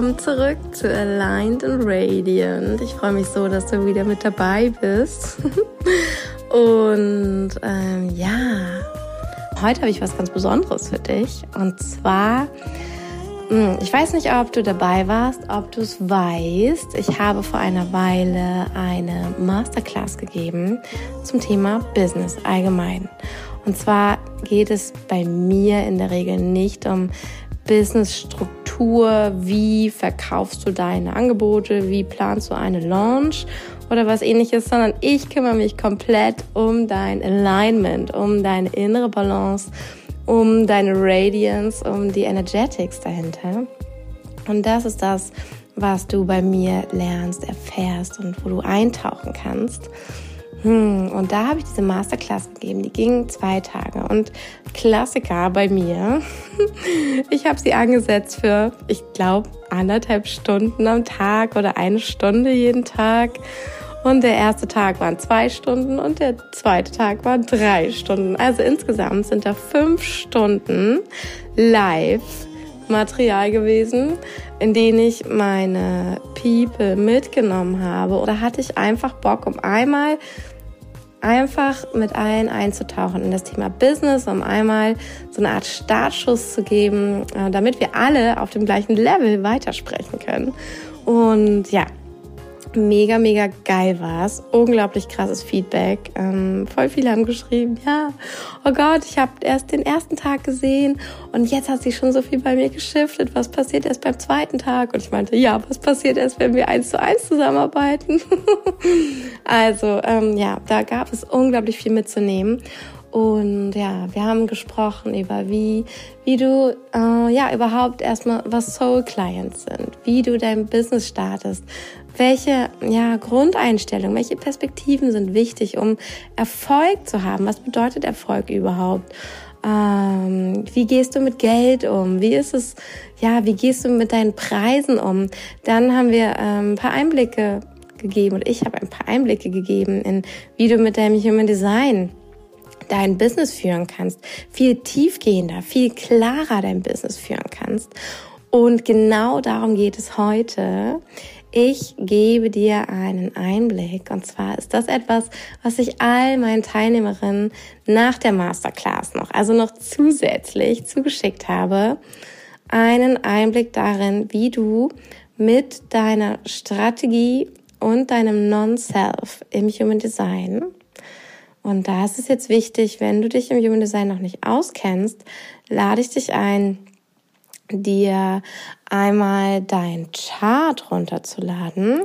willkommen zurück zu Aligned and Radiant. Ich freue mich so, dass du wieder mit dabei bist. Und ähm, ja, heute habe ich was ganz Besonderes für dich. Und zwar, hm, ich weiß nicht, ob du dabei warst, ob du es weißt. Ich habe vor einer Weile eine Masterclass gegeben zum Thema Business allgemein. Und zwar geht es bei mir in der Regel nicht um Businessstruktur, wie verkaufst du deine Angebote, wie planst du eine Launch oder was ähnliches, sondern ich kümmere mich komplett um dein Alignment, um deine innere Balance, um deine Radiance, um die Energetics dahinter. Und das ist das, was du bei mir lernst, erfährst und wo du eintauchen kannst. Hm, und da habe ich diese Masterclass gegeben. Die ging zwei Tage. Und Klassiker bei mir. Ich habe sie angesetzt für, ich glaube, anderthalb Stunden am Tag oder eine Stunde jeden Tag. Und der erste Tag waren zwei Stunden und der zweite Tag waren drei Stunden. Also insgesamt sind da fünf Stunden live Material gewesen, in denen ich meine People mitgenommen habe. Oder hatte ich einfach Bock, um einmal einfach mit allen einzutauchen in das Thema Business, um einmal so eine Art Startschuss zu geben, äh, damit wir alle auf dem gleichen Level weitersprechen können. Und ja, mega, mega geil war's. Unglaublich krasses Feedback. Ähm, voll viele haben geschrieben, ja, oh Gott, ich habe erst den ersten Tag gesehen und jetzt hat sich schon so viel bei mir geschiftet. Was passiert erst beim zweiten Tag? Und ich meinte, ja, was passiert erst, wenn wir eins zu eins zusammenarbeiten? also ähm, ja, da gab es unglaublich viel mitzunehmen. Und ja, wir haben gesprochen über wie, wie du äh, ja überhaupt erstmal was Soul Clients sind, wie du dein Business startest, welche ja, Grundeinstellungen, welche Perspektiven sind wichtig, um Erfolg zu haben? Was bedeutet Erfolg überhaupt? Ähm, wie gehst du mit Geld um? Wie ist es, ja, wie gehst du mit deinen Preisen um? Dann haben wir ähm, ein paar Einblicke gegeben und ich habe ein paar Einblicke gegeben in, wie du mit deinem Human Design dein Business führen kannst, viel tiefgehender, viel klarer dein Business führen kannst. Und genau darum geht es heute ich gebe dir einen Einblick. Und zwar ist das etwas, was ich all meinen Teilnehmerinnen nach der Masterclass noch, also noch zusätzlich zugeschickt habe. Einen Einblick darin, wie du mit deiner Strategie und deinem Non-Self im Human Design und da ist es jetzt wichtig, wenn du dich im Human Design noch nicht auskennst, lade ich dich ein, dir einmal dein Chart runterzuladen.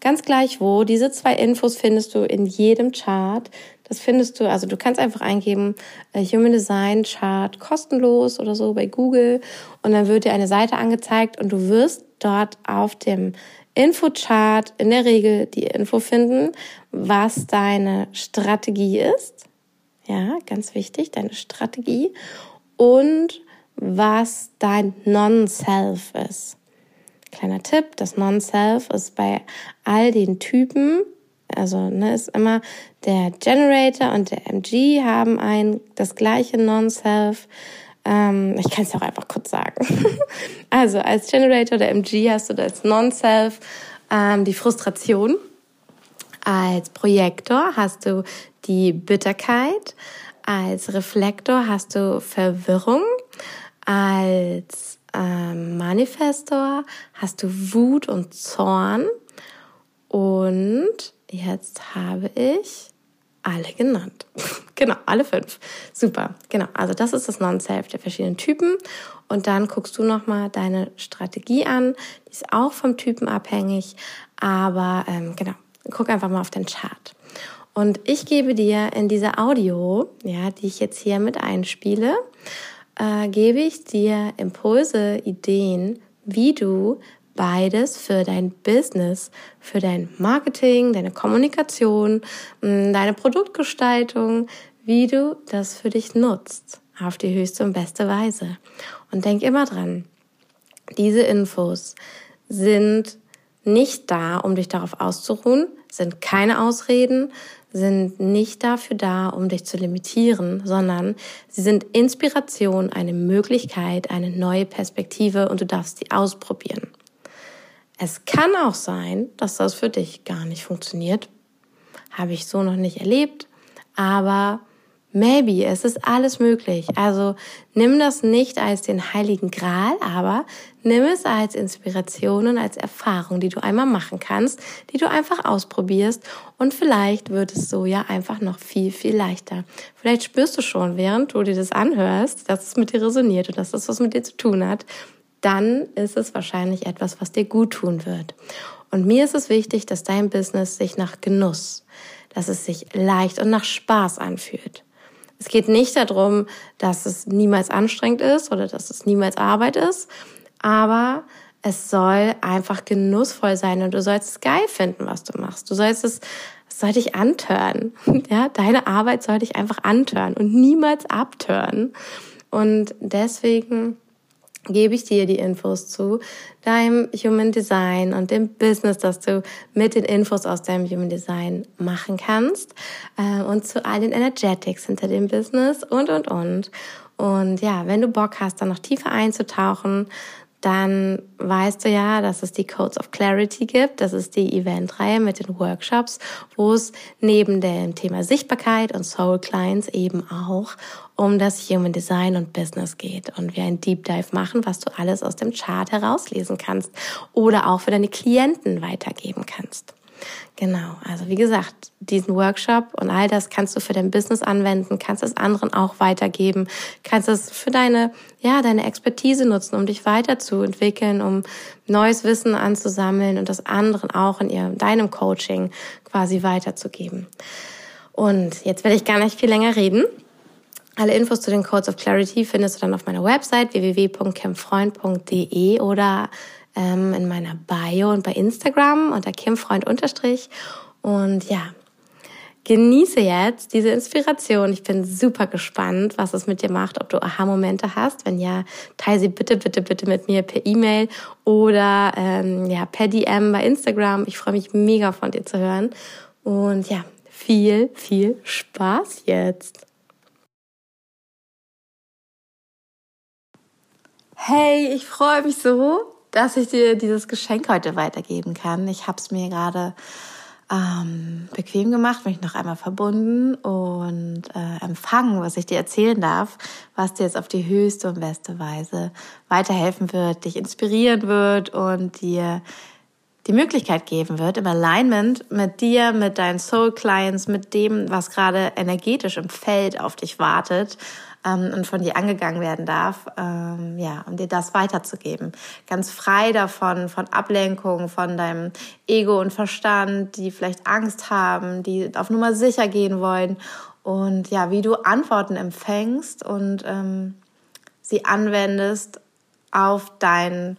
Ganz gleich wo. Diese zwei Infos findest du in jedem Chart. Das findest du, also du kannst einfach eingeben äh, Human Design Chart kostenlos oder so bei Google und dann wird dir eine Seite angezeigt und du wirst dort auf dem Infochart in der Regel die Info finden, was deine Strategie ist. Ja, ganz wichtig, deine Strategie und was dein Non-Self ist. Kleiner Tipp, das Non-Self ist bei all den Typen, also ne, ist immer der Generator und der MG haben ein das gleiche Non-Self. Ähm, ich kann es auch einfach kurz sagen. also als Generator der MG hast du das Non-Self, ähm, die Frustration. Als Projektor hast du die Bitterkeit. Als Reflektor hast du Verwirrung. Als ähm, Manifestor hast du Wut und Zorn. Und jetzt habe ich alle genannt. genau, alle fünf. Super. Genau. Also das ist das Non-Self der verschiedenen Typen. Und dann guckst du nochmal deine Strategie an. Die ist auch vom Typen abhängig. Aber ähm, genau, guck einfach mal auf den Chart. Und ich gebe dir in dieser Audio, ja, die ich jetzt hier mit einspiele, äh, gebe ich dir Impulse, Ideen, wie du beides für dein Business, für dein Marketing, deine Kommunikation, mm, deine Produktgestaltung, wie du das für dich nutzt auf die höchste und beste Weise. Und denk immer dran, diese Infos sind nicht da, um dich darauf auszuruhen, sind keine Ausreden, sind nicht dafür da, um dich zu limitieren, sondern sie sind Inspiration, eine Möglichkeit, eine neue Perspektive und du darfst sie ausprobieren. Es kann auch sein, dass das für dich gar nicht funktioniert. Habe ich so noch nicht erlebt, aber maybe, es ist alles möglich. Also nimm das nicht als den heiligen Gral, aber nimm es als Inspiration und als Erfahrung, die du einmal machen kannst, die du einfach ausprobierst und vielleicht wird es so ja einfach noch viel, viel leichter. Vielleicht spürst du schon, während du dir das anhörst, dass es mit dir resoniert und dass das was mit dir zu tun hat dann ist es wahrscheinlich etwas, was dir gut tun wird. Und mir ist es wichtig, dass dein Business sich nach Genuss, dass es sich leicht und nach Spaß anfühlt. Es geht nicht darum, dass es niemals anstrengend ist oder dass es niemals Arbeit ist, aber es soll einfach genussvoll sein und du sollst es geil finden, was du machst. Du sollst es, es soll dich antören. Ja, deine Arbeit soll dich einfach antören und niemals abtören. Und deswegen gebe ich dir die Infos zu deinem Human Design und dem Business, das du mit den Infos aus deinem Human Design machen kannst äh, und zu all den Energetics hinter dem Business und, und, und. Und ja, wenn du Bock hast, da noch tiefer einzutauchen, dann weißt du ja, dass es die Codes of Clarity gibt. Das ist die Eventreihe mit den Workshops, wo es neben dem Thema Sichtbarkeit und Soul Clients eben auch um das Human Design und Business geht und wir ein Deep Dive machen, was du alles aus dem Chart herauslesen kannst oder auch für deine Klienten weitergeben kannst. Genau, also wie gesagt, diesen Workshop und all das kannst du für dein Business anwenden, kannst es anderen auch weitergeben, kannst es für deine, ja, deine Expertise nutzen, um dich weiterzuentwickeln, um neues Wissen anzusammeln und das anderen auch in ihrem, deinem Coaching quasi weiterzugeben. Und jetzt werde ich gar nicht viel länger reden. Alle Infos zu den Codes of Clarity findest du dann auf meiner Website www.campfreund.de oder ähm, in meiner Bio und bei Instagram unter kimfreund unterstrich. Und ja, genieße jetzt diese Inspiration. Ich bin super gespannt, was es mit dir macht, ob du Aha-Momente hast. Wenn ja, teile sie bitte, bitte, bitte mit mir per E-Mail oder ähm, ja per DM bei Instagram. Ich freue mich mega von dir zu hören. Und ja, viel, viel Spaß jetzt. Hey, ich freue mich so, dass ich dir dieses Geschenk heute weitergeben kann. Ich habe es mir gerade ähm, bequem gemacht, mich noch einmal verbunden und äh, empfangen, was ich dir erzählen darf, was dir jetzt auf die höchste und beste Weise weiterhelfen wird, dich inspirieren wird und dir die Möglichkeit geben wird, im Alignment mit dir, mit deinen Soul Clients, mit dem, was gerade energetisch im Feld auf dich wartet, ähm, und von dir angegangen werden darf, ähm, ja, um dir das weiterzugeben. Ganz frei davon, von Ablenkung, von deinem Ego und Verstand, die vielleicht Angst haben, die auf Nummer sicher gehen wollen und ja, wie du Antworten empfängst und ähm, sie anwendest auf dein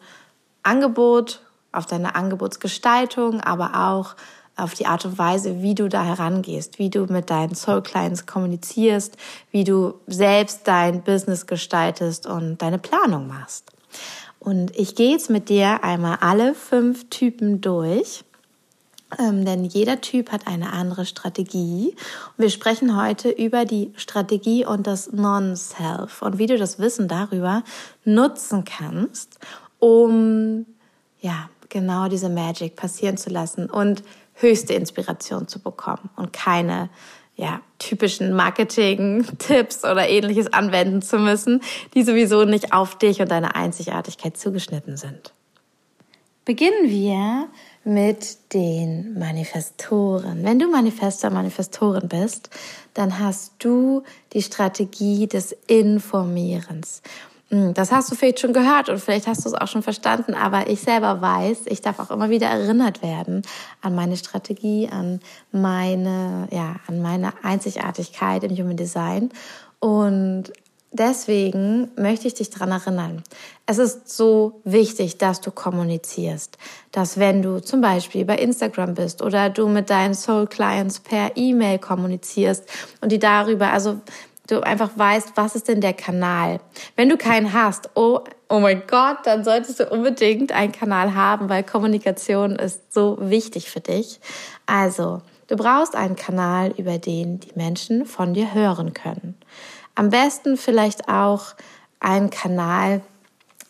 Angebot, auf deine Angebotsgestaltung, aber auch auf die Art und Weise, wie du da herangehst, wie du mit deinen Soul Clients kommunizierst, wie du selbst dein Business gestaltest und deine Planung machst. Und ich gehe jetzt mit dir einmal alle fünf Typen durch. Ähm, denn jeder Typ hat eine andere Strategie. Und wir sprechen heute über die Strategie und das Non-Self und wie du das Wissen darüber nutzen kannst, um ja genau diese Magic passieren zu lassen und höchste Inspiration zu bekommen und keine ja, typischen Marketing-Tipps oder ähnliches anwenden zu müssen, die sowieso nicht auf dich und deine Einzigartigkeit zugeschnitten sind. Beginnen wir mit den Manifestoren. Wenn du Manifestor, Manifestorin bist, dann hast du die Strategie des Informierens. Hm, das hast du vielleicht schon gehört und vielleicht hast du es auch schon verstanden, aber ich selber weiß, ich darf auch immer wieder erinnert werden an meine Strategie, an meine, ja, an meine Einzigartigkeit im Human Design und deswegen möchte ich dich daran erinnern. Es ist so wichtig, dass du kommunizierst, dass wenn du zum Beispiel bei Instagram bist oder du mit deinen Soul Clients per E-Mail kommunizierst und die darüber, also du einfach weißt, was ist denn der Kanal. Wenn du keinen hast, oh, oh mein Gott, dann solltest du unbedingt einen Kanal haben, weil Kommunikation ist so wichtig für dich. Also, du brauchst einen Kanal, über den die Menschen von dir hören können. Am besten vielleicht auch einen Kanal,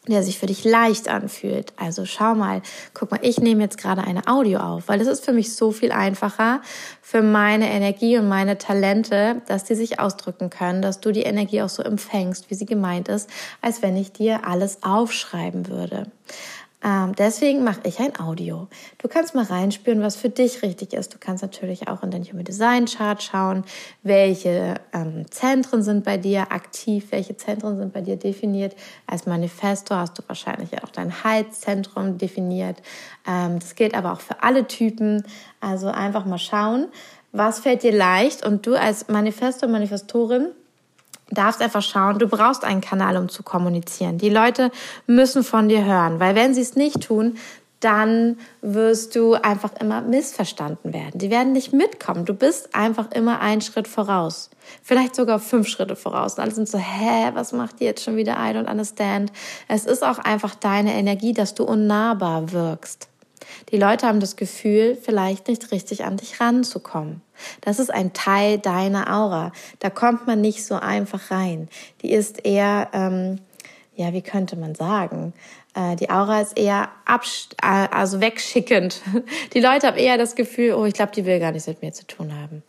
der sich für dich leicht anfühlt. Also schau mal, guck mal, ich nehme jetzt gerade eine Audio auf, weil das ist für mich so viel einfacher für meine Energie und meine Talente, dass die sich ausdrücken können, dass du die Energie auch so empfängst, wie sie gemeint ist, als wenn ich dir alles aufschreiben würde. Ähm, deswegen mache ich ein Audio. Du kannst mal reinspüren, was für dich richtig ist. Du kannst natürlich auch in dein Human Design Chart schauen, welche ähm, Zentren sind bei dir aktiv, welche Zentren sind bei dir definiert. Als Manifesto hast du wahrscheinlich auch dein Heizzentrum definiert. Ähm, das gilt aber auch für alle Typen. Also einfach mal schauen, was fällt dir leicht und du als Manifesto, Manifestorin darfst einfach schauen, du brauchst einen Kanal, um zu kommunizieren. Die Leute müssen von dir hören, weil wenn sie es nicht tun, dann wirst du einfach immer missverstanden werden. Die werden nicht mitkommen. Du bist einfach immer einen Schritt voraus. Vielleicht sogar fünf Schritte voraus. Und alle sind so, hä, was macht die jetzt schon wieder? I don't understand. Es ist auch einfach deine Energie, dass du unnahbar wirkst. Die Leute haben das Gefühl, vielleicht nicht richtig an dich ranzukommen. Das ist ein Teil deiner Aura. Da kommt man nicht so einfach rein. Die ist eher, ähm, ja, wie könnte man sagen? Äh, die Aura ist eher äh, also wegschickend. Die Leute haben eher das Gefühl, oh, ich glaube, die will gar nichts mit mir zu tun haben.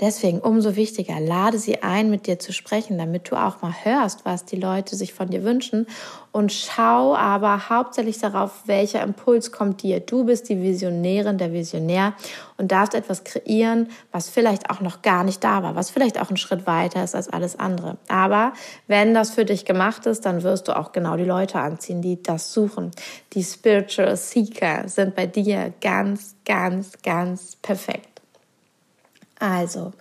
Deswegen umso wichtiger, lade sie ein, mit dir zu sprechen, damit du auch mal hörst, was die Leute sich von dir wünschen und schau aber hauptsächlich darauf, welcher Impuls kommt dir. Du bist die Visionärin, der Visionär und darfst etwas kreieren, was vielleicht auch noch gar nicht da war, was vielleicht auch ein Schritt weiter ist als alles andere. Aber wenn das für dich gemacht ist, dann wirst du auch genau die Leute anziehen, die das suchen. Die Spiritual Seeker sind bei dir ganz, ganz, ganz perfekt. Also,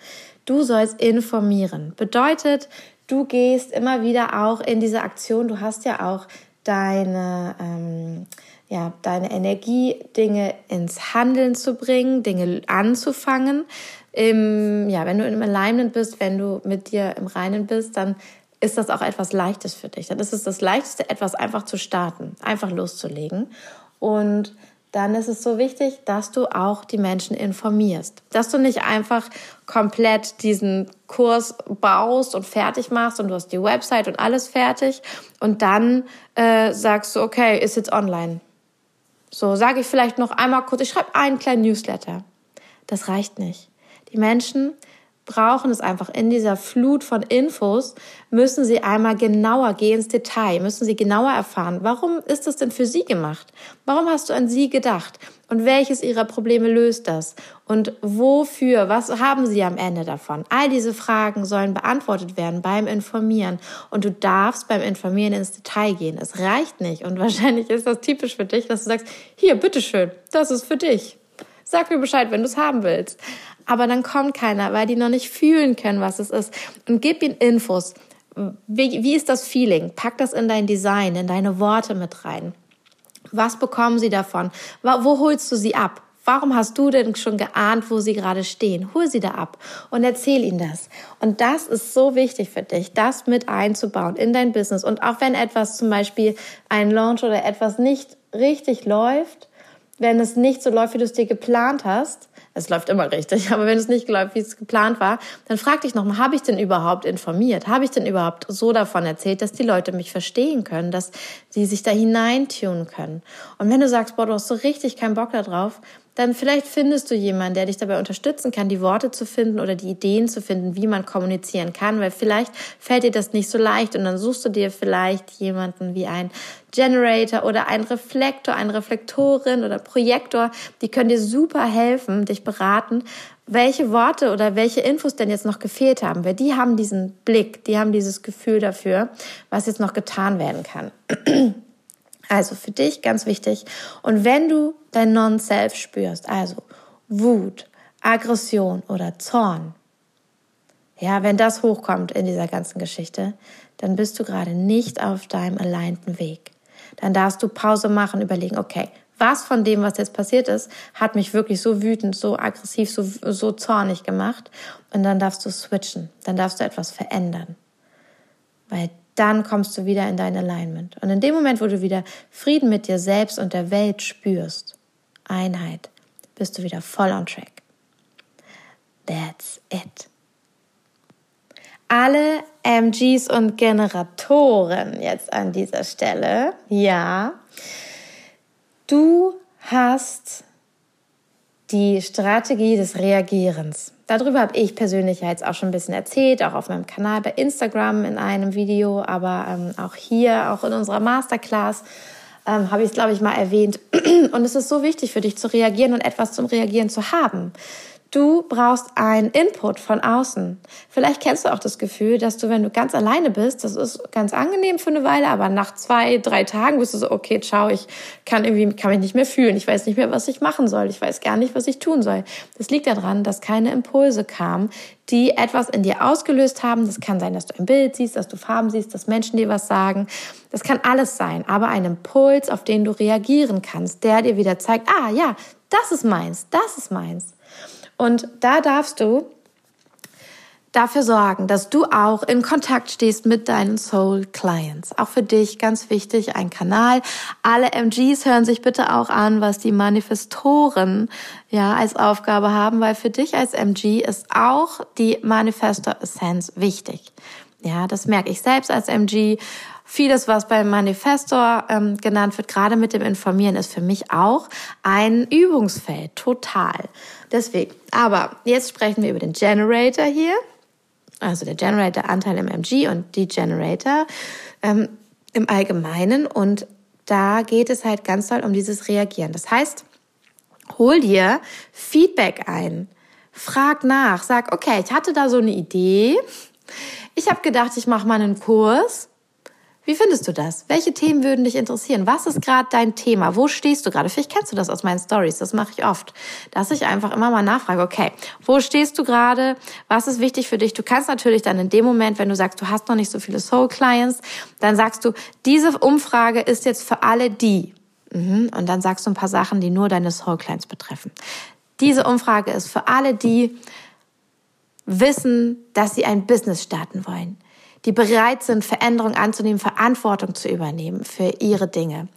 du sollst informieren. Bedeutet, du gehst immer wieder auch in diese Aktion. Du hast ja auch deine, ähm, ja, deine Energie, Dinge ins Handeln zu bringen, Dinge anzufangen. Im, ja, wenn du im Alignment bist, wenn du mit dir im Reinen bist, dann ist das auch etwas Leichtes für dich. Dann ist es das Leichteste, etwas einfach zu starten, einfach loszulegen. Und dann ist es so wichtig, dass du auch die Menschen informierst. Dass du nicht einfach komplett diesen Kurs baust und fertig machst und du hast die Website und alles fertig und dann äh, sagst du, okay, ist jetzt online. So sage ich vielleicht noch einmal kurz, ich schreibe einen kleinen Newsletter. Das reicht nicht. Die Menschen brauchen es einfach in dieser Flut von Infos, müssen sie einmal genauer gehen ins Detail, müssen sie genauer erfahren, warum ist das denn für sie gemacht? Warum hast du an sie gedacht? Und welches ihrer Probleme löst das? Und wofür? Was haben sie am Ende davon? All diese Fragen sollen beantwortet werden beim Informieren. Und du darfst beim Informieren ins Detail gehen. Es reicht nicht. Und wahrscheinlich ist das typisch für dich, dass du sagst, hier, bitteschön, das ist für dich. Sag mir Bescheid, wenn du es haben willst aber dann kommt keiner, weil die noch nicht fühlen können, was es ist. Und gib ihnen Infos. Wie, wie ist das Feeling? Pack das in dein Design, in deine Worte mit rein. Was bekommen sie davon? Wo holst du sie ab? Warum hast du denn schon geahnt, wo sie gerade stehen? Hol sie da ab und erzähl ihnen das. Und das ist so wichtig für dich, das mit einzubauen in dein Business. Und auch wenn etwas zum Beispiel ein Launch oder etwas nicht richtig läuft, wenn es nicht so läuft, wie du es dir geplant hast, es läuft immer richtig, aber wenn es nicht läuft, wie es geplant war, dann frag dich nochmal, habe ich denn überhaupt informiert? Habe ich denn überhaupt so davon erzählt, dass die Leute mich verstehen können, dass sie sich da hineintun können? Und wenn du sagst, boah, du hast so richtig keinen Bock darauf, dann vielleicht findest du jemanden, der dich dabei unterstützen kann, die Worte zu finden oder die Ideen zu finden, wie man kommunizieren kann, weil vielleicht fällt dir das nicht so leicht und dann suchst du dir vielleicht jemanden wie ein Generator oder ein Reflektor, eine Reflektorin oder Projektor, die können dir super helfen, dich beraten, welche Worte oder welche Infos denn jetzt noch gefehlt haben, weil die haben diesen Blick, die haben dieses Gefühl dafür, was jetzt noch getan werden kann. Also für dich ganz wichtig. Und wenn du dein Non-Self spürst, also Wut, Aggression oder Zorn, ja, wenn das hochkommt in dieser ganzen Geschichte, dann bist du gerade nicht auf deinem alleinten Weg. Dann darfst du Pause machen, überlegen, okay, was von dem, was jetzt passiert ist, hat mich wirklich so wütend, so aggressiv, so, so zornig gemacht. Und dann darfst du switchen, dann darfst du etwas verändern. Weil dann kommst du wieder in dein Alignment. Und in dem Moment, wo du wieder Frieden mit dir selbst und der Welt spürst, Einheit, bist du wieder voll on track. That's it. Alle MGs und Generatoren jetzt an dieser Stelle. Ja, du hast die Strategie des Reagierens. Darüber habe ich persönlich ja jetzt auch schon ein bisschen erzählt, auch auf meinem Kanal bei Instagram in einem Video, aber ähm, auch hier, auch in unserer Masterclass ähm, habe ich es, glaube ich, mal erwähnt. Und es ist so wichtig für dich zu reagieren und etwas zum Reagieren zu haben. Du brauchst einen Input von außen. Vielleicht kennst du auch das Gefühl, dass du, wenn du ganz alleine bist, das ist ganz angenehm für eine Weile, aber nach zwei, drei Tagen bist du so, okay, ciao, ich kann irgendwie, kann mich nicht mehr fühlen. Ich weiß nicht mehr, was ich machen soll. Ich weiß gar nicht, was ich tun soll. Das liegt daran, dass keine Impulse kamen, die etwas in dir ausgelöst haben. Das kann sein, dass du ein Bild siehst, dass du Farben siehst, dass Menschen dir was sagen. Das kann alles sein, aber ein Impuls, auf den du reagieren kannst, der dir wieder zeigt, ah ja, das ist meins, das ist meins. Und da darfst du dafür sorgen, dass du auch in Kontakt stehst mit deinen Soul Clients. Auch für dich ganz wichtig, ein Kanal. Alle MGs hören sich bitte auch an, was die Manifestoren ja als Aufgabe haben, weil für dich als MG ist auch die Manifestor Essence wichtig. Ja, das merke ich selbst als MG. Vieles, was beim Manifestor ähm, genannt wird, gerade mit dem Informieren, ist für mich auch ein Übungsfeld, total. Deswegen, aber jetzt sprechen wir über den Generator hier, also der Generator-Anteil im MG und die Generator ähm, im Allgemeinen. Und da geht es halt ganz doll um dieses Reagieren. Das heißt, hol dir Feedback ein, frag nach, sag, okay, ich hatte da so eine Idee. Ich habe gedacht, ich mache mal einen Kurs wie findest du das? Welche Themen würden dich interessieren? Was ist gerade dein Thema? Wo stehst du gerade? Vielleicht kennst du das aus meinen Stories. Das mache ich oft, dass ich einfach immer mal nachfrage. Okay, wo stehst du gerade? Was ist wichtig für dich? Du kannst natürlich dann in dem Moment, wenn du sagst, du hast noch nicht so viele Soul Clients, dann sagst du, diese Umfrage ist jetzt für alle die. Mhm. Und dann sagst du ein paar Sachen, die nur deine Soul Clients betreffen. Diese Umfrage ist für alle, die wissen, dass sie ein Business starten wollen die bereit sind, Veränderungen anzunehmen, Verantwortung zu übernehmen für ihre Dinge,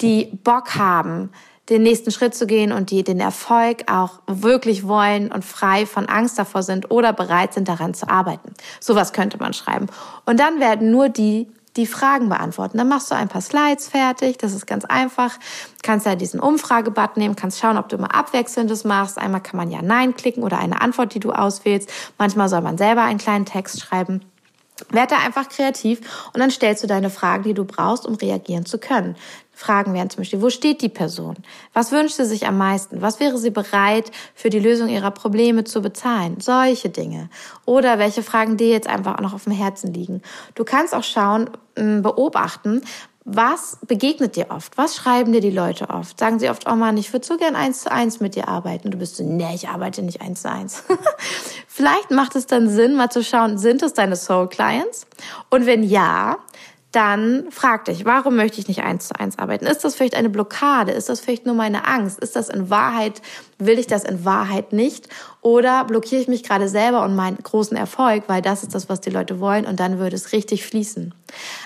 die Bock haben, den nächsten Schritt zu gehen und die den Erfolg auch wirklich wollen und frei von Angst davor sind oder bereit sind, daran zu arbeiten. Sowas könnte man schreiben. Und dann werden nur die die Fragen beantworten. Dann machst du ein paar Slides fertig. Das ist ganz einfach. Kannst ja diesen Umfragebutton nehmen, kannst schauen, ob du immer abwechselndes machst. Einmal kann man ja Nein klicken oder eine Antwort, die du auswählst. Manchmal soll man selber einen kleinen Text schreiben. Werd da einfach kreativ und dann stellst du deine Fragen, die du brauchst, um reagieren zu können. Fragen wären zum Beispiel, wo steht die Person? Was wünscht sie sich am meisten? Was wäre sie bereit, für die Lösung ihrer Probleme zu bezahlen? Solche Dinge. Oder welche Fragen dir jetzt einfach auch noch auf dem Herzen liegen. Du kannst auch schauen, beobachten, was begegnet dir oft? Was schreiben dir die Leute oft? Sagen sie oft, oh Mann, ich würde so gern eins zu eins mit dir arbeiten. Du bist so, nee, ich arbeite nicht eins zu eins. Vielleicht macht es dann Sinn, mal zu schauen, sind es deine Soul Clients? Und wenn ja, dann frag dich, warum möchte ich nicht eins zu eins arbeiten? Ist das vielleicht eine Blockade? Ist das vielleicht nur meine Angst? Ist das in Wahrheit, will ich das in Wahrheit nicht? Oder blockiere ich mich gerade selber und meinen großen Erfolg, weil das ist das, was die Leute wollen und dann würde es richtig fließen.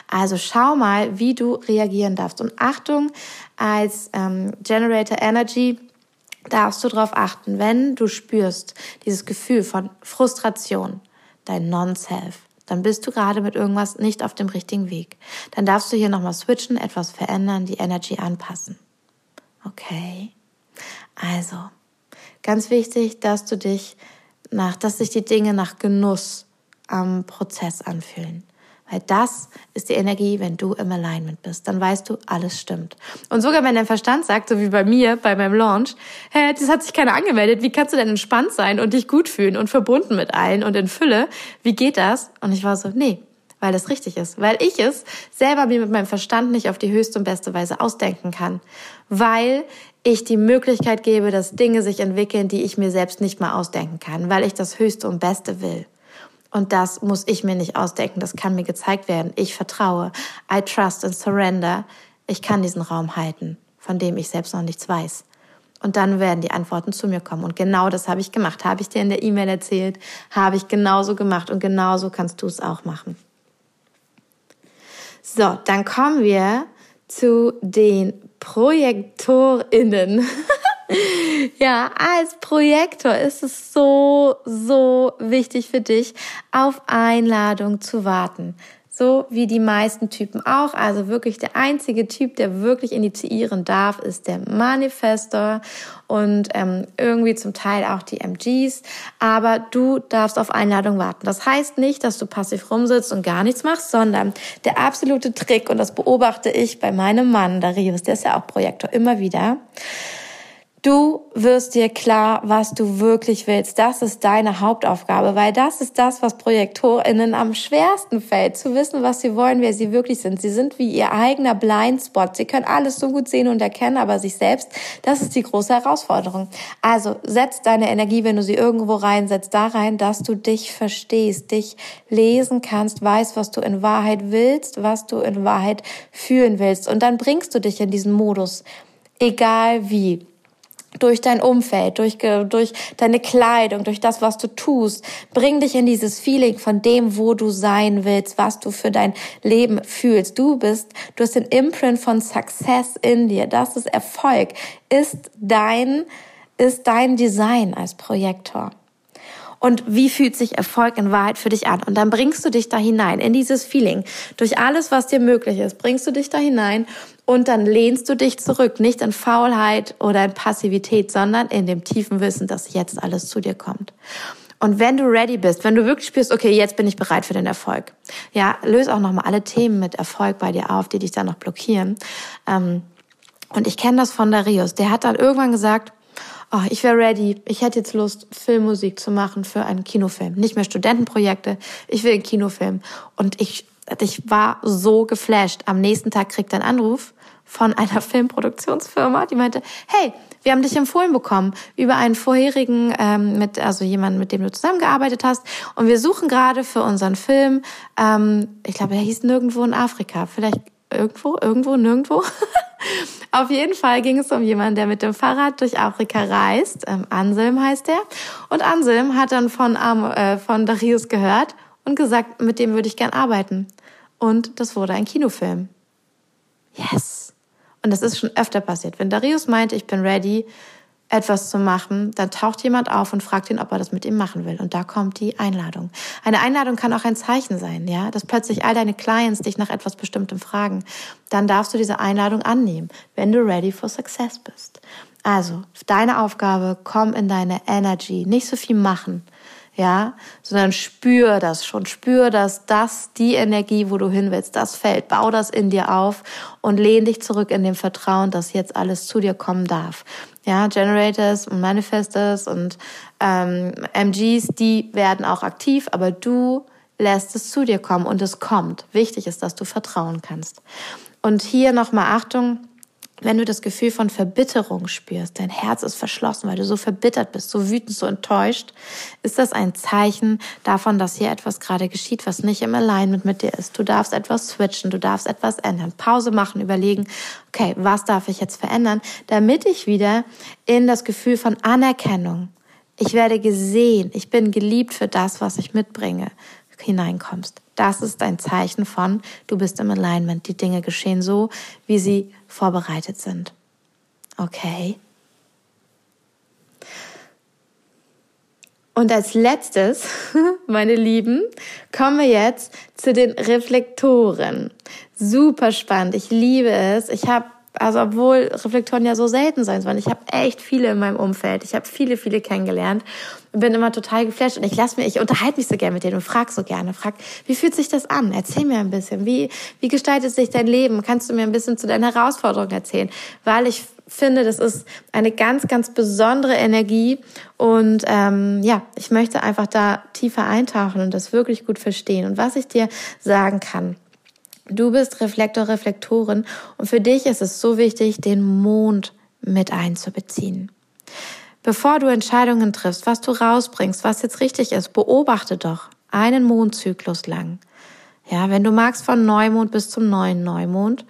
Also schau mal, wie du reagieren darfst. Und Achtung, als ähm, Generator Energy darfst du darauf achten, wenn du spürst dieses Gefühl von Frustration, dein Non-Self, dann bist du gerade mit irgendwas nicht auf dem richtigen Weg. Dann darfst du hier nochmal switchen, etwas verändern, die Energy anpassen. Okay. Also, ganz wichtig, dass du dich nach, dass sich die Dinge nach Genuss am Prozess anfühlen. Weil das ist die Energie, wenn du im Alignment bist. Dann weißt du, alles stimmt. Und sogar wenn dein Verstand sagt, so wie bei mir, bei meinem Launch, hä, das hat sich keiner angemeldet, wie kannst du denn entspannt sein und dich gut fühlen und verbunden mit allen und in Fülle? Wie geht das? Und ich war so, nee, weil das richtig ist. Weil ich es selber mir mit meinem Verstand nicht auf die höchste und beste Weise ausdenken kann. Weil ich die Möglichkeit gebe, dass Dinge sich entwickeln, die ich mir selbst nicht mal ausdenken kann. Weil ich das höchste und beste will. Und das muss ich mir nicht ausdenken, das kann mir gezeigt werden. Ich vertraue. I trust and surrender. Ich kann diesen Raum halten, von dem ich selbst noch nichts weiß. Und dann werden die Antworten zu mir kommen. Und genau das habe ich gemacht. Habe ich dir in der E-Mail erzählt, habe ich genauso gemacht. Und genauso kannst du es auch machen. So, dann kommen wir zu den ProjektorInnen. ja, als Projektor ist es so, so wichtig für dich, auf Einladung zu warten. So wie die meisten Typen auch. Also wirklich der einzige Typ, der wirklich initiieren darf, ist der Manifestor und ähm, irgendwie zum Teil auch die MGs. Aber du darfst auf Einladung warten. Das heißt nicht, dass du passiv rumsitzt und gar nichts machst, sondern der absolute Trick, und das beobachte ich bei meinem Mann, Darius, der ist ja auch Projektor, immer wieder Du wirst dir klar, was du wirklich willst. Das ist deine Hauptaufgabe, weil das ist das, was ProjektorInnen am schwersten fällt, zu wissen, was sie wollen, wer sie wirklich sind. Sie sind wie ihr eigener Blindspot. Sie können alles so gut sehen und erkennen, aber sich selbst, das ist die große Herausforderung. Also setz deine Energie, wenn du sie irgendwo reinsetzt, da rein, dass du dich verstehst, dich lesen kannst, weißt, was du in Wahrheit willst, was du in Wahrheit fühlen willst. Und dann bringst du dich in diesen Modus, egal wie durch dein Umfeld, durch, durch deine Kleidung, durch das, was du tust. Bring dich in dieses Feeling von dem, wo du sein willst, was du für dein Leben fühlst. Du bist, du hast den Imprint von Success in dir. Das ist Erfolg, ist dein, ist dein Design als Projektor und wie fühlt sich Erfolg in Wahrheit für dich an. Und dann bringst du dich da hinein, in dieses Feeling. Durch alles, was dir möglich ist, bringst du dich da hinein und dann lehnst du dich zurück, nicht in Faulheit oder in Passivität, sondern in dem tiefen Wissen, dass jetzt alles zu dir kommt. Und wenn du ready bist, wenn du wirklich spürst, okay, jetzt bin ich bereit für den Erfolg, ja, löse auch nochmal alle Themen mit Erfolg bei dir auf, die dich da noch blockieren. Ähm, und ich kenne das von Darius. Der hat dann irgendwann gesagt, oh, ich wäre ready, ich hätte jetzt Lust, Filmmusik zu machen für einen Kinofilm. Nicht mehr Studentenprojekte, ich will einen Kinofilm. Und ich, ich war so geflasht. Am nächsten Tag kriegt er einen Anruf von einer Filmproduktionsfirma, die meinte, hey, wir haben dich empfohlen bekommen über einen vorherigen, ähm, mit, also jemanden, mit dem du zusammengearbeitet hast. Und wir suchen gerade für unseren Film, ähm, ich glaube, er hieß nirgendwo in Afrika, vielleicht irgendwo, irgendwo, nirgendwo. Auf jeden Fall ging es um jemanden, der mit dem Fahrrad durch Afrika reist. Ähm, Anselm heißt er. Und Anselm hat dann von, äh, von Darius gehört und gesagt, mit dem würde ich gern arbeiten. Und das wurde ein Kinofilm. Yes. Und das ist schon öfter passiert. Wenn Darius meinte, ich bin ready, etwas zu machen, dann taucht jemand auf und fragt ihn, ob er das mit ihm machen will. Und da kommt die Einladung. Eine Einladung kann auch ein Zeichen sein, ja, dass plötzlich all deine Clients dich nach etwas Bestimmtem fragen. Dann darfst du diese Einladung annehmen, wenn du ready for success bist. Also, deine Aufgabe, komm in deine Energy, nicht so viel machen, ja, sondern spür das schon, spür das, dass die Energie, wo du hin willst, das fällt, bau das in dir auf und lehn dich zurück in dem Vertrauen, dass jetzt alles zu dir kommen darf. Ja, Generators und Manifestors und ähm, MGs, die werden auch aktiv, aber du lässt es zu dir kommen und es kommt. Wichtig ist, dass du vertrauen kannst. Und hier nochmal Achtung, wenn du das Gefühl von Verbitterung spürst, dein Herz ist verschlossen, weil du so verbittert bist, so wütend, so enttäuscht, ist das ein Zeichen davon, dass hier etwas gerade geschieht, was nicht im Alignment mit dir ist. Du darfst etwas switchen, du darfst etwas ändern, Pause machen, überlegen, okay, was darf ich jetzt verändern, damit ich wieder in das Gefühl von Anerkennung, ich werde gesehen, ich bin geliebt für das, was ich mitbringe, hineinkommst. Das ist ein Zeichen von, du bist im Alignment. Die Dinge geschehen so, wie sie vorbereitet sind. Okay. Und als letztes, meine Lieben, kommen wir jetzt zu den Reflektoren. Super spannend. Ich liebe es. Ich habe also obwohl Reflektoren ja so selten sein sollen. Ich habe echt viele in meinem Umfeld. Ich habe viele, viele kennengelernt und bin immer total geflasht. Und ich lass mir, ich unterhalte mich so gerne mit denen und frag so gerne. Frag, wie fühlt sich das an? Erzähl mir ein bisschen. Wie, wie gestaltet sich dein Leben? Kannst du mir ein bisschen zu deinen Herausforderungen erzählen? Weil ich finde, das ist eine ganz, ganz besondere Energie. Und ähm, ja, ich möchte einfach da tiefer eintauchen und das wirklich gut verstehen. Und was ich dir sagen kann, Du bist Reflektor, Reflektorin und für dich ist es so wichtig, den Mond mit einzubeziehen. Bevor du Entscheidungen triffst, was du rausbringst, was jetzt richtig ist, beobachte doch einen Mondzyklus lang. Ja, wenn du magst von Neumond bis zum neuen Neumond,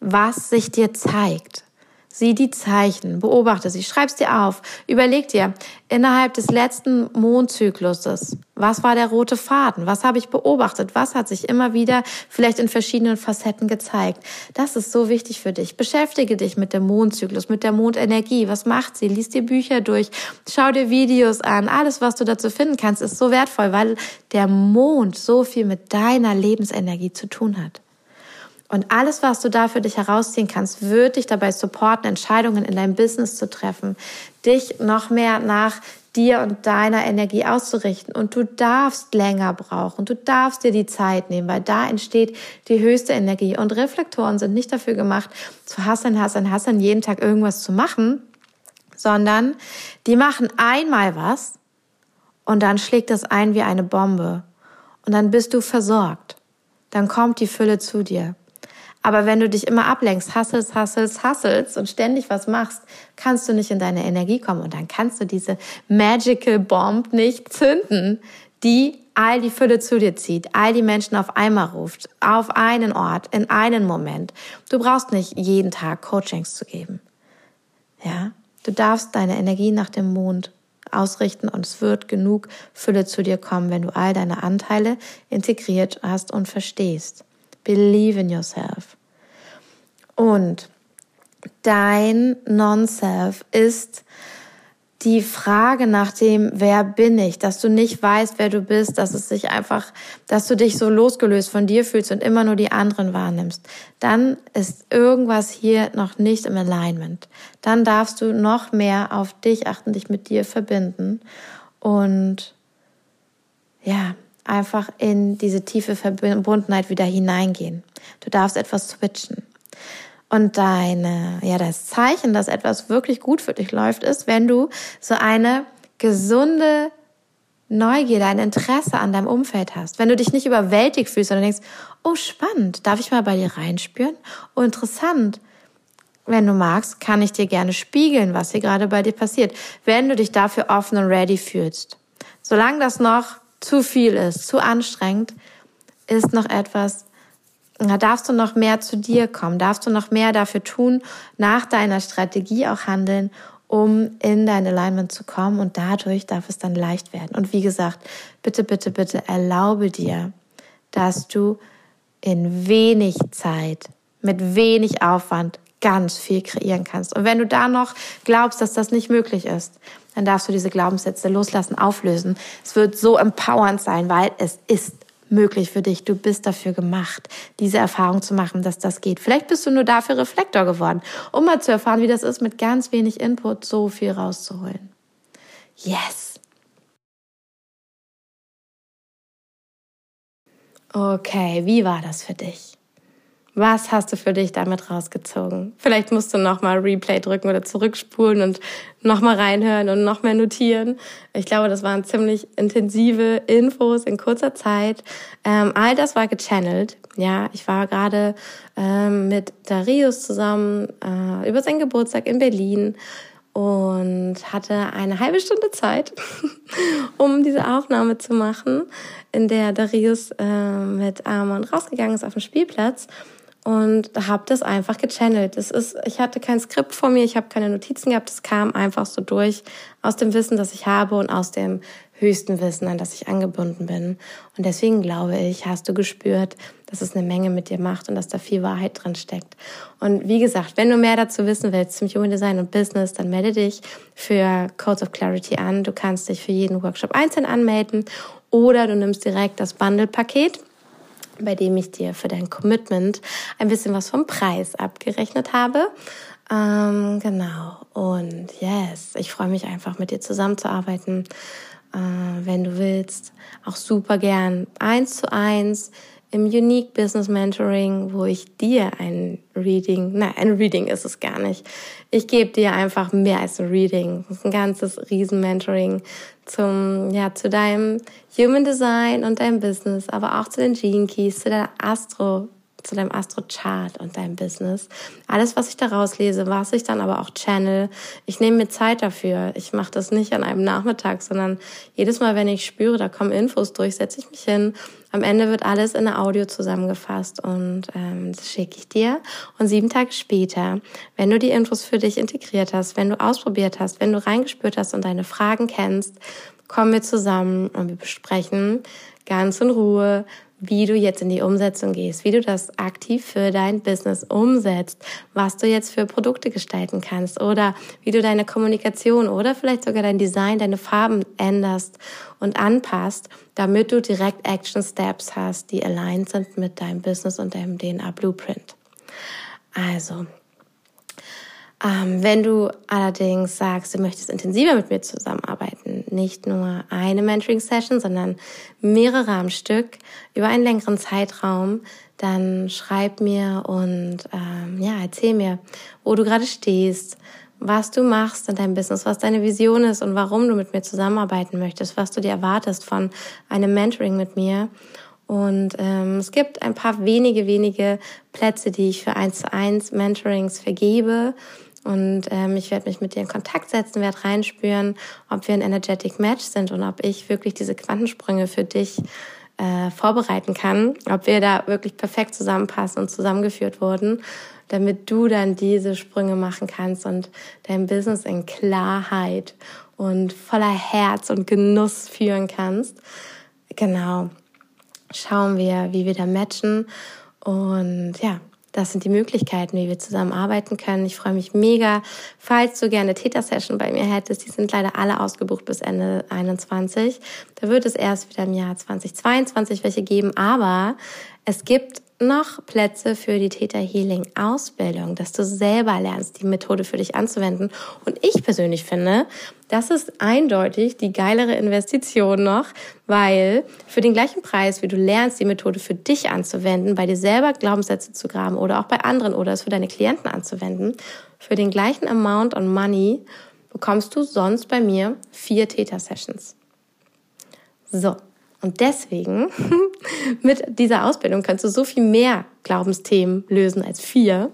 was sich dir zeigt. Sieh die Zeichen, beobachte sie, schreib's dir auf. Überleg dir, innerhalb des letzten Mondzykluses, was war der rote Faden? Was habe ich beobachtet? Was hat sich immer wieder vielleicht in verschiedenen Facetten gezeigt? Das ist so wichtig für dich. Beschäftige dich mit dem Mondzyklus, mit der Mondenergie. Was macht sie? Lies dir Bücher durch, schau dir Videos an. Alles, was du dazu finden kannst, ist so wertvoll, weil der Mond so viel mit deiner Lebensenergie zu tun hat. Und alles, was du da für dich herausziehen kannst, wird dich dabei supporten, Entscheidungen in deinem Business zu treffen, dich noch mehr nach dir und deiner Energie auszurichten. Und du darfst länger brauchen, du darfst dir die Zeit nehmen, weil da entsteht die höchste Energie. Und Reflektoren sind nicht dafür gemacht, zu hasseln, hasseln, hasseln, jeden Tag irgendwas zu machen, sondern die machen einmal was und dann schlägt das ein wie eine Bombe. Und dann bist du versorgt. Dann kommt die Fülle zu dir. Aber wenn du dich immer ablenkst, hasselst, hasselst, hasselst und ständig was machst, kannst du nicht in deine Energie kommen und dann kannst du diese Magical Bomb nicht zünden, die all die Fülle zu dir zieht, all die Menschen auf einmal ruft, auf einen Ort, in einen Moment. Du brauchst nicht jeden Tag Coachings zu geben. Ja, du darfst deine Energie nach dem Mond ausrichten und es wird genug Fülle zu dir kommen, wenn du all deine Anteile integriert hast und verstehst. Believe in yourself. Und dein Non-Self ist die Frage nach dem, wer bin ich, dass du nicht weißt, wer du bist, dass es sich einfach, dass du dich so losgelöst von dir fühlst und immer nur die anderen wahrnimmst, dann ist irgendwas hier noch nicht im Alignment. Dann darfst du noch mehr auf dich achten, dich mit dir verbinden und ja, einfach in diese tiefe Verbundenheit wieder hineingehen. Du darfst etwas switchen. Und deine, ja, das Zeichen, dass etwas wirklich gut für dich läuft, ist, wenn du so eine gesunde Neugierde, ein Interesse an deinem Umfeld hast. Wenn du dich nicht überwältigt fühlst, sondern denkst, oh spannend, darf ich mal bei dir reinspüren? Oh interessant. Wenn du magst, kann ich dir gerne spiegeln, was hier gerade bei dir passiert. Wenn du dich dafür offen und ready fühlst. Solange das noch zu viel ist, zu anstrengend, ist noch etwas, da darfst du noch mehr zu dir kommen, darfst du noch mehr dafür tun, nach deiner Strategie auch handeln, um in dein Alignment zu kommen und dadurch darf es dann leicht werden. Und wie gesagt, bitte, bitte, bitte erlaube dir, dass du in wenig Zeit, mit wenig Aufwand ganz viel kreieren kannst. Und wenn du da noch glaubst, dass das nicht möglich ist, dann darfst du diese Glaubenssätze loslassen, auflösen. Es wird so empowernd sein, weil es ist möglich für dich. Du bist dafür gemacht, diese Erfahrung zu machen, dass das geht. Vielleicht bist du nur dafür Reflektor geworden, um mal zu erfahren, wie das ist, mit ganz wenig Input so viel rauszuholen. Yes! Okay, wie war das für dich? Was hast du für dich damit rausgezogen? Vielleicht musst du nochmal Replay drücken oder zurückspulen und nochmal reinhören und noch mehr notieren. Ich glaube, das waren ziemlich intensive Infos in kurzer Zeit. Ähm, all das war gechannelt. Ja, ich war gerade ähm, mit Darius zusammen äh, über seinen Geburtstag in Berlin und hatte eine halbe Stunde Zeit, um diese Aufnahme zu machen, in der Darius äh, mit Armand rausgegangen ist auf dem Spielplatz und habe das einfach gechannelt. Das ist, ich hatte kein Skript vor mir, ich habe keine Notizen gehabt, es kam einfach so durch aus dem Wissen, das ich habe und aus dem höchsten Wissen, an das ich angebunden bin. Und deswegen glaube ich, hast du gespürt, dass es eine Menge mit dir macht und dass da viel Wahrheit drin steckt. Und wie gesagt, wenn du mehr dazu wissen willst zum Human Design und Business, dann melde dich für Codes of Clarity an. Du kannst dich für jeden Workshop einzeln anmelden oder du nimmst direkt das Bundle-Paket bei dem ich dir für dein Commitment ein bisschen was vom Preis abgerechnet habe. Ähm, genau. Und yes, ich freue mich einfach mit dir zusammenzuarbeiten. Äh, wenn du willst, auch super gern eins zu eins im Unique Business Mentoring, wo ich dir ein Reading, nein, ein Reading ist es gar nicht. Ich gebe dir einfach mehr als ein Reading. Das ist ein ganzes Riesen-Mentoring zum, ja, zu deinem Human Design und deinem Business, aber auch zu den Gene Keys, zu der Astro zu deinem Astro-Chart und deinem Business. Alles, was ich daraus lese, was ich dann aber auch channel. Ich nehme mir Zeit dafür. Ich mache das nicht an einem Nachmittag, sondern jedes Mal, wenn ich spüre, da kommen Infos durch, setze ich mich hin. Am Ende wird alles in eine Audio zusammengefasst und ähm, das schicke ich dir. Und sieben Tage später, wenn du die Infos für dich integriert hast, wenn du ausprobiert hast, wenn du reingespürt hast und deine Fragen kennst, kommen wir zusammen und wir besprechen ganz in Ruhe, wie du jetzt in die Umsetzung gehst, wie du das aktiv für dein Business umsetzt, was du jetzt für Produkte gestalten kannst oder wie du deine Kommunikation oder vielleicht sogar dein Design, deine Farben änderst und anpasst, damit du direkt Action Steps hast, die aligned sind mit deinem Business und deinem DNA Blueprint. Also, wenn du allerdings sagst, du möchtest intensiver mit mir zusammenarbeiten, nicht nur eine Mentoring-Session, sondern mehrere am Stück über einen längeren Zeitraum, dann schreib mir und ähm, ja, erzähl mir, wo du gerade stehst, was du machst in deinem Business, was deine Vision ist und warum du mit mir zusammenarbeiten möchtest, was du dir erwartest von einem Mentoring mit mir. Und ähm, es gibt ein paar wenige, wenige Plätze, die ich für eins zu eins Mentorings vergebe. Und ähm, ich werde mich mit dir in Kontakt setzen, werde reinspüren, ob wir ein energetic Match sind und ob ich wirklich diese Quantensprünge für dich äh, vorbereiten kann, ob wir da wirklich perfekt zusammenpassen und zusammengeführt wurden, damit du dann diese Sprünge machen kannst und dein Business in Klarheit und voller Herz und Genuss führen kannst. Genau. Schauen wir, wie wir da matchen. Und ja, das sind die Möglichkeiten, wie wir zusammenarbeiten können. Ich freue mich mega. Falls du gerne Täter-Session bei mir hättest, die sind leider alle ausgebucht bis Ende 21. Da wird es erst wieder im Jahr 2022 welche geben, aber es gibt noch Plätze für die Theta Healing Ausbildung, dass du selber lernst, die Methode für dich anzuwenden. Und ich persönlich finde, das ist eindeutig die geilere Investition noch, weil für den gleichen Preis, wie du lernst, die Methode für dich anzuwenden, bei dir selber Glaubenssätze zu graben oder auch bei anderen oder es für deine Klienten anzuwenden, für den gleichen Amount on Money bekommst du sonst bei mir vier Theta Sessions. So. Und deswegen, mit dieser Ausbildung kannst du so viel mehr Glaubensthemen lösen als vier.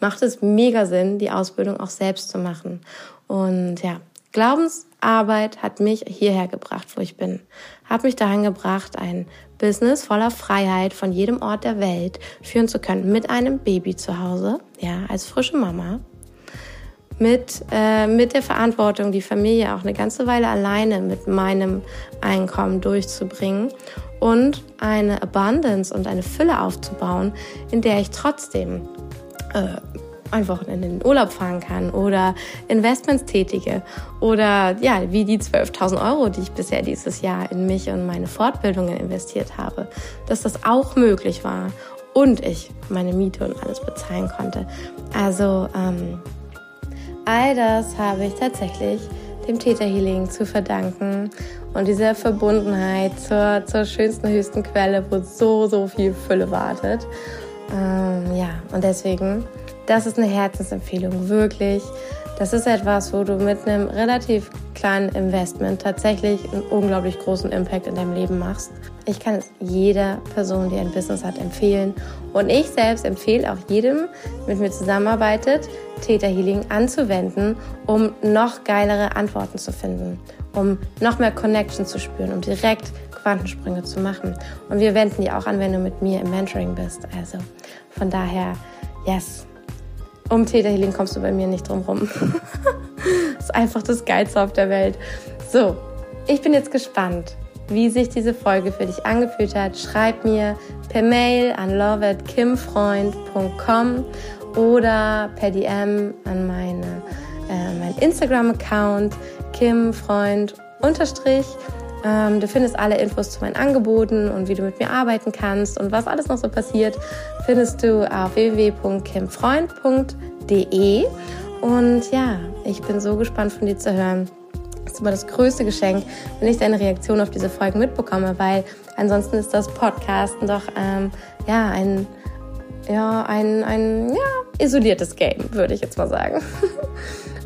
Macht es mega Sinn, die Ausbildung auch selbst zu machen. Und ja, Glaubensarbeit hat mich hierher gebracht, wo ich bin. Hat mich dahin gebracht, ein Business voller Freiheit von jedem Ort der Welt führen zu können mit einem Baby zu Hause, ja, als frische Mama mit, äh, mit der Verantwortung, die Familie auch eine ganze Weile alleine mit meinem Einkommen durchzubringen und eine Abundance und eine Fülle aufzubauen, in der ich trotzdem äh, ein Wochenende in den Urlaub fahren kann oder Investments tätige oder ja, wie die 12.000 Euro, die ich bisher dieses Jahr in mich und meine Fortbildungen investiert habe, dass das auch möglich war und ich meine Miete und alles bezahlen konnte. Also ähm, All das habe ich tatsächlich dem Täterhealing zu verdanken und dieser Verbundenheit zur, zur schönsten, höchsten Quelle, wo so, so viel Fülle wartet. Ähm, ja, und deswegen, das ist eine Herzensempfehlung, wirklich. Das ist etwas, wo du mit einem relativ kleinen Investment tatsächlich einen unglaublich großen Impact in deinem Leben machst. Ich kann es jeder Person, die ein Business hat, empfehlen. Und ich selbst empfehle auch jedem, mit mir zusammenarbeitet, Theta Healing anzuwenden, um noch geilere Antworten zu finden, um noch mehr Connection zu spüren, um direkt Quantensprünge zu machen. Und wir wenden die auch an, wenn du mit mir im Mentoring bist. Also von daher, yes. Um Theta Healing kommst du bei mir nicht drum rum. ist einfach das Geilste auf der Welt. So, ich bin jetzt gespannt, wie sich diese Folge für dich angefühlt hat. Schreib mir per Mail an love@kimfreund.com oder per DM an meine, äh, mein Instagram-Account kimfreund unterstrich. Ähm, du findest alle Infos zu meinen Angeboten und wie du mit mir arbeiten kannst und was alles noch so passiert, findest du auf www.kimfreund.de. Und ja, ich bin so gespannt von dir zu hören. Das ist immer das größte Geschenk, wenn ich deine Reaktion auf diese Folgen mitbekomme, weil ansonsten ist das Podcasten doch ähm, ja ein ja ein ein ja isoliertes Game, würde ich jetzt mal sagen.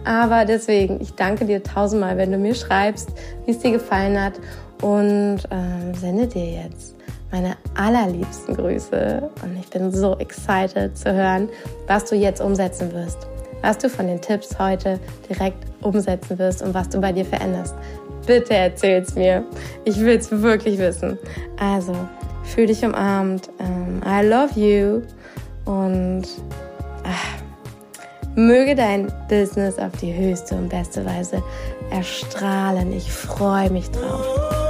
Aber deswegen, ich danke dir tausendmal, wenn du mir schreibst, wie es dir gefallen hat und äh, sende dir jetzt meine allerliebsten Grüße und ich bin so excited zu hören, was du jetzt umsetzen wirst, was du von den Tipps heute direkt umsetzen wirst und was du bei dir veränderst. Bitte erzähl's mir. Ich will's wirklich wissen. Also, fühl dich umarmt. Um, I love you und ach, möge dein Business auf die höchste und beste Weise erstrahlen. Ich freue mich drauf.